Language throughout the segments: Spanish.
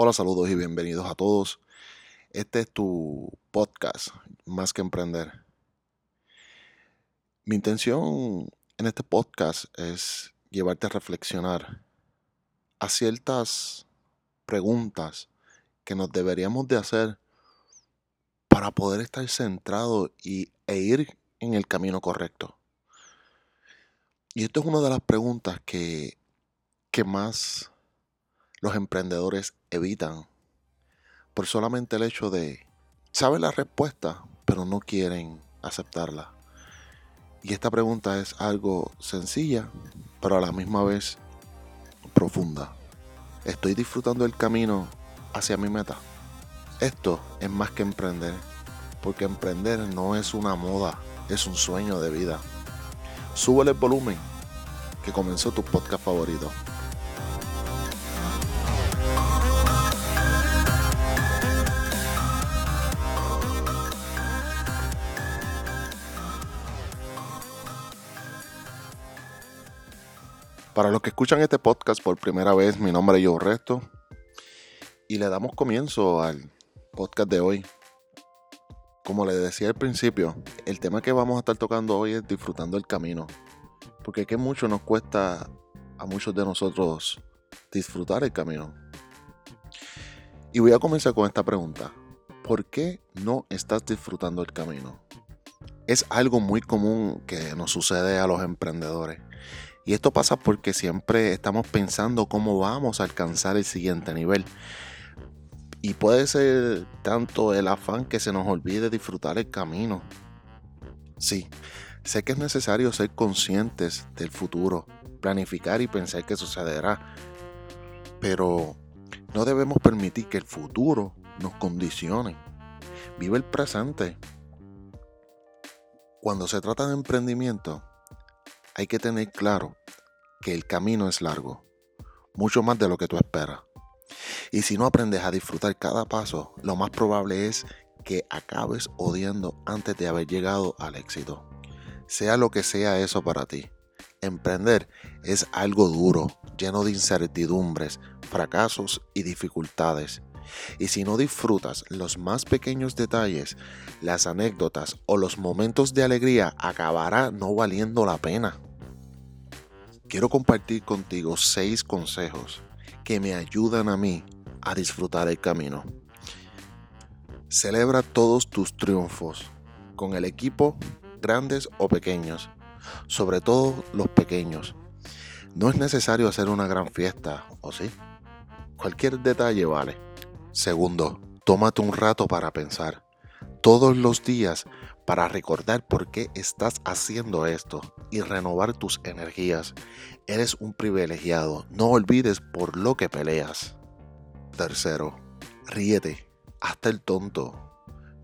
Hola, saludos y bienvenidos a todos. Este es tu podcast, Más que Emprender. Mi intención en este podcast es llevarte a reflexionar a ciertas preguntas que nos deberíamos de hacer para poder estar centrado y, e ir en el camino correcto. Y esto es una de las preguntas que, que más los emprendedores evitan por solamente el hecho de saber la respuesta, pero no quieren aceptarla. Y esta pregunta es algo sencilla, pero a la misma vez profunda. ¿Estoy disfrutando el camino hacia mi meta? Esto es más que emprender, porque emprender no es una moda, es un sueño de vida. Súbele el volumen, que comenzó tu podcast favorito. Para los que escuchan este podcast por primera vez, mi nombre es Joe Resto y le damos comienzo al podcast de hoy. Como les decía al principio, el tema que vamos a estar tocando hoy es disfrutando el camino. Porque que mucho nos cuesta a muchos de nosotros disfrutar el camino. Y voy a comenzar con esta pregunta. ¿Por qué no estás disfrutando el camino? Es algo muy común que nos sucede a los emprendedores. Y esto pasa porque siempre estamos pensando cómo vamos a alcanzar el siguiente nivel. Y puede ser tanto el afán que se nos olvide disfrutar el camino. Sí, sé que es necesario ser conscientes del futuro, planificar y pensar que sucederá. Pero no debemos permitir que el futuro nos condicione. Vive el presente. Cuando se trata de emprendimiento, hay que tener claro que el camino es largo, mucho más de lo que tú esperas. Y si no aprendes a disfrutar cada paso, lo más probable es que acabes odiando antes de haber llegado al éxito. Sea lo que sea eso para ti. Emprender es algo duro, lleno de incertidumbres, fracasos y dificultades. Y si no disfrutas los más pequeños detalles, las anécdotas o los momentos de alegría acabará no valiendo la pena quiero compartir contigo seis consejos que me ayudan a mí a disfrutar el camino. Celebra todos tus triunfos con el equipo, grandes o pequeños, sobre todo los pequeños. No es necesario hacer una gran fiesta, ¿o sí? Cualquier detalle vale. Segundo, tómate un rato para pensar. Todos los días para recordar por qué estás haciendo esto y renovar tus energías. Eres un privilegiado, no olvides por lo que peleas. Tercero, ríete, hasta el tonto.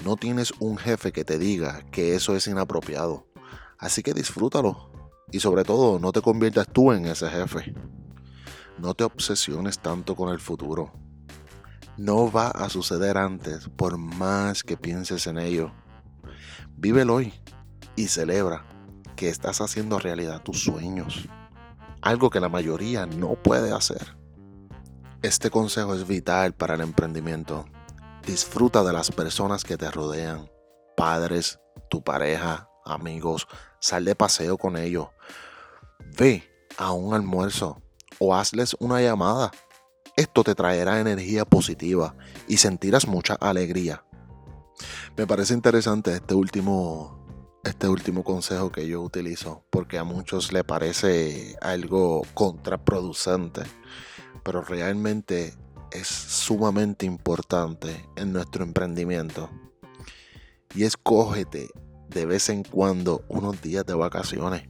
No tienes un jefe que te diga que eso es inapropiado, así que disfrútalo. Y sobre todo, no te conviertas tú en ese jefe. No te obsesiones tanto con el futuro. No va a suceder antes por más que pienses en ello. Vive el hoy y celebra que estás haciendo realidad tus sueños. Algo que la mayoría no puede hacer. Este consejo es vital para el emprendimiento. Disfruta de las personas que te rodean. Padres, tu pareja, amigos. Sal de paseo con ellos. Ve a un almuerzo o hazles una llamada. Esto te traerá energía positiva y sentirás mucha alegría. Me parece interesante este último, este último consejo que yo utilizo, porque a muchos le parece algo contraproducente, pero realmente es sumamente importante en nuestro emprendimiento. Y escógete de vez en cuando unos días de vacaciones.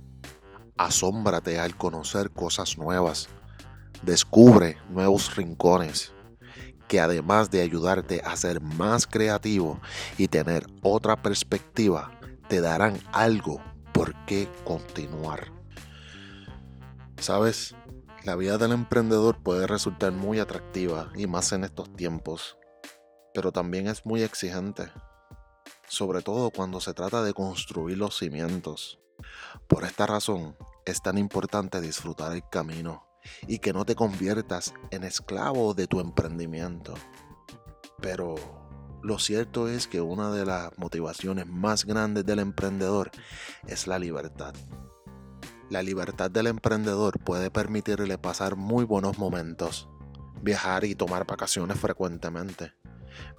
Asómbrate al conocer cosas nuevas. Descubre nuevos rincones que además de ayudarte a ser más creativo y tener otra perspectiva, te darán algo por qué continuar. Sabes, la vida del emprendedor puede resultar muy atractiva y más en estos tiempos, pero también es muy exigente, sobre todo cuando se trata de construir los cimientos. Por esta razón, es tan importante disfrutar el camino y que no te conviertas en esclavo de tu emprendimiento. Pero lo cierto es que una de las motivaciones más grandes del emprendedor es la libertad. La libertad del emprendedor puede permitirle pasar muy buenos momentos, viajar y tomar vacaciones frecuentemente,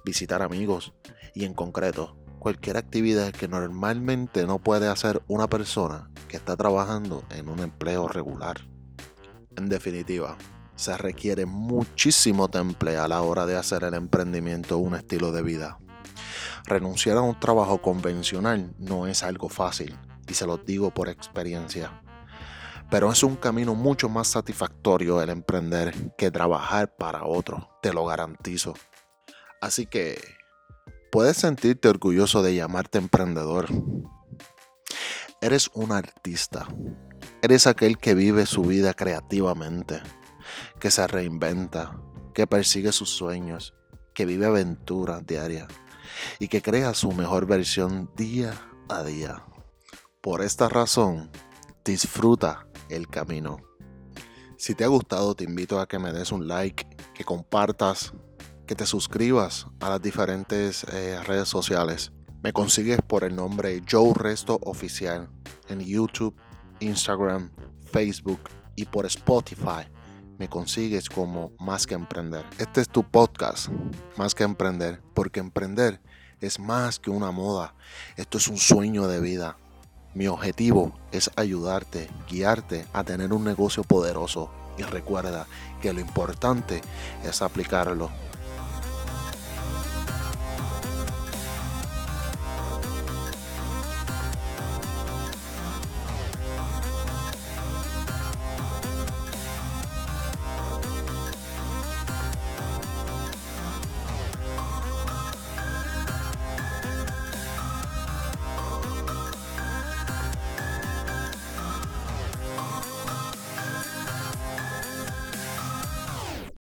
visitar amigos y en concreto cualquier actividad que normalmente no puede hacer una persona que está trabajando en un empleo regular. En definitiva, se requiere muchísimo temple a la hora de hacer el emprendimiento un estilo de vida. Renunciar a un trabajo convencional no es algo fácil, y se lo digo por experiencia. Pero es un camino mucho más satisfactorio el emprender que trabajar para otro, te lo garantizo. Así que puedes sentirte orgulloso de llamarte emprendedor. Eres un artista. Eres aquel que vive su vida creativamente, que se reinventa, que persigue sus sueños, que vive aventuras diarias y que crea su mejor versión día a día. Por esta razón, disfruta el camino. Si te ha gustado, te invito a que me des un like, que compartas, que te suscribas a las diferentes eh, redes sociales. Me consigues por el nombre Joe Resto Oficial en YouTube, Instagram, Facebook y por Spotify me consigues como Más que Emprender. Este es tu podcast, Más que Emprender, porque emprender es más que una moda. Esto es un sueño de vida. Mi objetivo es ayudarte, guiarte a tener un negocio poderoso. Y recuerda que lo importante es aplicarlo